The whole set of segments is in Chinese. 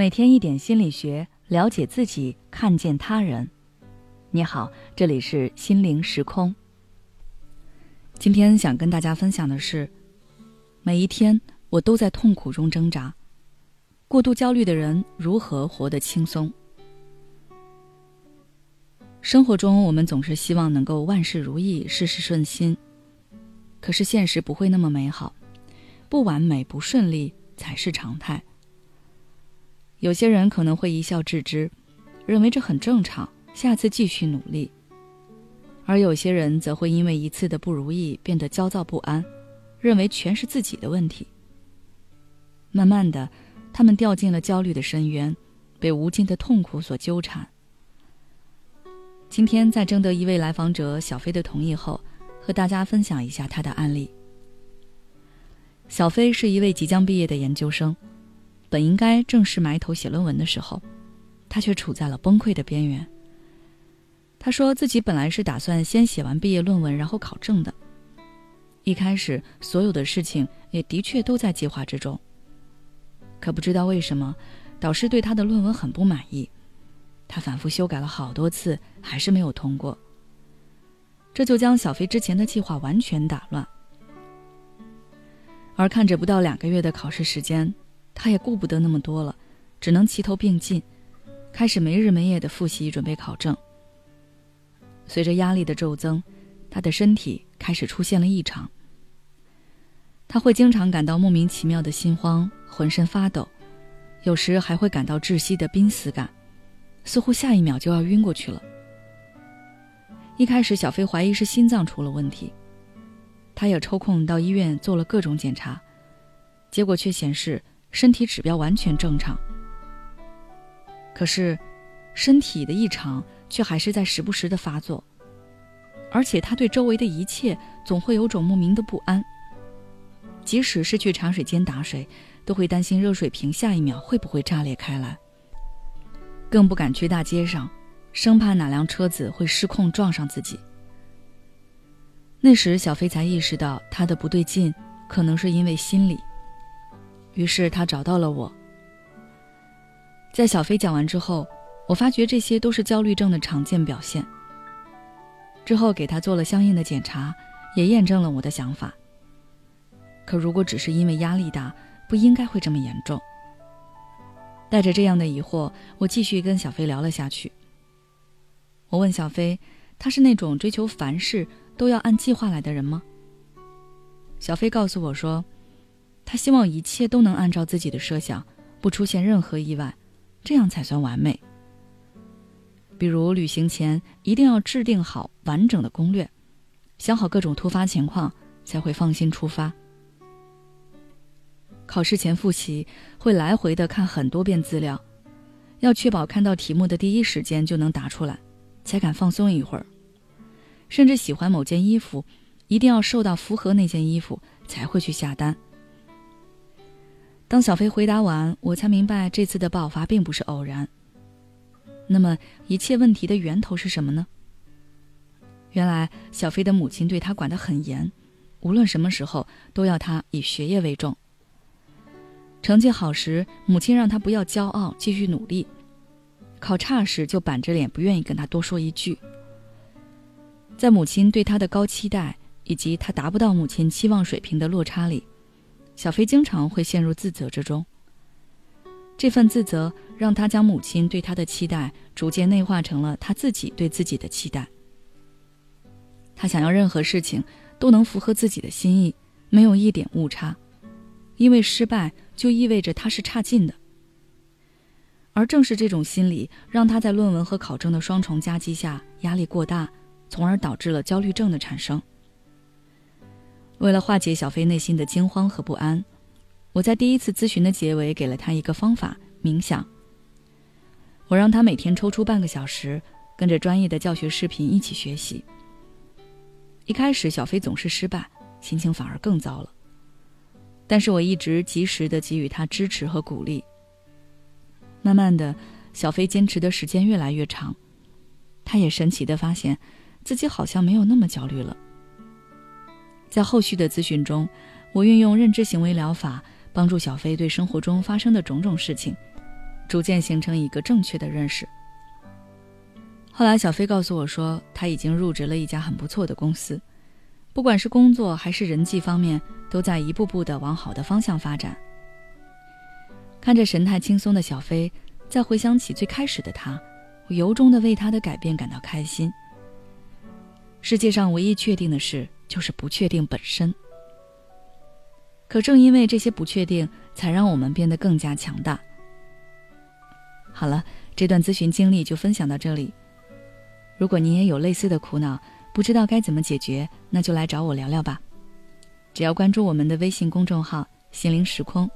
每天一点心理学，了解自己，看见他人。你好，这里是心灵时空。今天想跟大家分享的是，每一天我都在痛苦中挣扎。过度焦虑的人如何活得轻松？生活中，我们总是希望能够万事如意，事事顺心。可是现实不会那么美好，不完美、不顺利才是常态。有些人可能会一笑置之，认为这很正常，下次继续努力；而有些人则会因为一次的不如意变得焦躁不安，认为全是自己的问题。慢慢的，他们掉进了焦虑的深渊，被无尽的痛苦所纠缠。今天在征得一位来访者小飞的同意后，和大家分享一下他的案例。小飞是一位即将毕业的研究生。本应该正式埋头写论文的时候，他却处在了崩溃的边缘。他说自己本来是打算先写完毕业论文，然后考证的。一开始所有的事情也的确都在计划之中。可不知道为什么，导师对他的论文很不满意，他反复修改了好多次，还是没有通过。这就将小飞之前的计划完全打乱。而看着不到两个月的考试时间。他也顾不得那么多了，只能齐头并进，开始没日没夜的复习，准备考证。随着压力的骤增，他的身体开始出现了异常。他会经常感到莫名其妙的心慌，浑身发抖，有时还会感到窒息的濒死感，似乎下一秒就要晕过去了。一开始，小飞怀疑是心脏出了问题，他也抽空到医院做了各种检查，结果却显示。身体指标完全正常，可是，身体的异常却还是在时不时的发作，而且他对周围的一切总会有种莫名的不安。即使是去茶水间打水，都会担心热水瓶下一秒会不会炸裂开来，更不敢去大街上，生怕哪辆车子会失控撞上自己。那时，小飞才意识到他的不对劲，可能是因为心理。于是他找到了我。在小飞讲完之后，我发觉这些都是焦虑症的常见表现。之后给他做了相应的检查，也验证了我的想法。可如果只是因为压力大，不应该会这么严重。带着这样的疑惑，我继续跟小飞聊了下去。我问小飞，他是那种追求凡事都要按计划来的人吗？小飞告诉我说。他希望一切都能按照自己的设想，不出现任何意外，这样才算完美。比如旅行前一定要制定好完整的攻略，想好各种突发情况，才会放心出发。考试前复习会来回的看很多遍资料，要确保看到题目的第一时间就能答出来，才敢放松一会儿。甚至喜欢某件衣服，一定要瘦到符合那件衣服，才会去下单。当小飞回答完，我才明白这次的爆发并不是偶然。那么，一切问题的源头是什么呢？原来，小飞的母亲对他管得很严，无论什么时候都要他以学业为重。成绩好时，母亲让他不要骄傲，继续努力；考差时，就板着脸不愿意跟他多说一句。在母亲对他的高期待以及他达不到母亲期望水平的落差里。小飞经常会陷入自责之中。这份自责让他将母亲对他的期待逐渐内化成了他自己对自己的期待。他想要任何事情都能符合自己的心意，没有一点误差，因为失败就意味着他是差劲的。而正是这种心理，让他在论文和考证的双重夹击下压力过大，从而导致了焦虑症的产生。为了化解小飞内心的惊慌和不安，我在第一次咨询的结尾给了他一个方法：冥想。我让他每天抽出半个小时，跟着专业的教学视频一起学习。一开始，小飞总是失败，心情反而更糟了。但是我一直及时的给予他支持和鼓励。慢慢的，小飞坚持的时间越来越长，他也神奇的发现，自己好像没有那么焦虑了。在后续的咨询中，我运用认知行为疗法，帮助小飞对生活中发生的种种事情，逐渐形成一个正确的认识。后来，小飞告诉我说，他已经入职了一家很不错的公司，不管是工作还是人际方面，都在一步步的往好的方向发展。看着神态轻松的小飞，再回想起最开始的他，我由衷的为他的改变感到开心。世界上唯一确定的事，就是不确定本身。可正因为这些不确定，才让我们变得更加强大。好了，这段咨询经历就分享到这里。如果你也有类似的苦恼，不知道该怎么解决，那就来找我聊聊吧。只要关注我们的微信公众号“心灵时空”，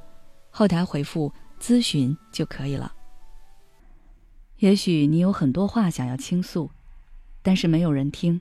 后台回复“咨询”就可以了。也许你有很多话想要倾诉，但是没有人听，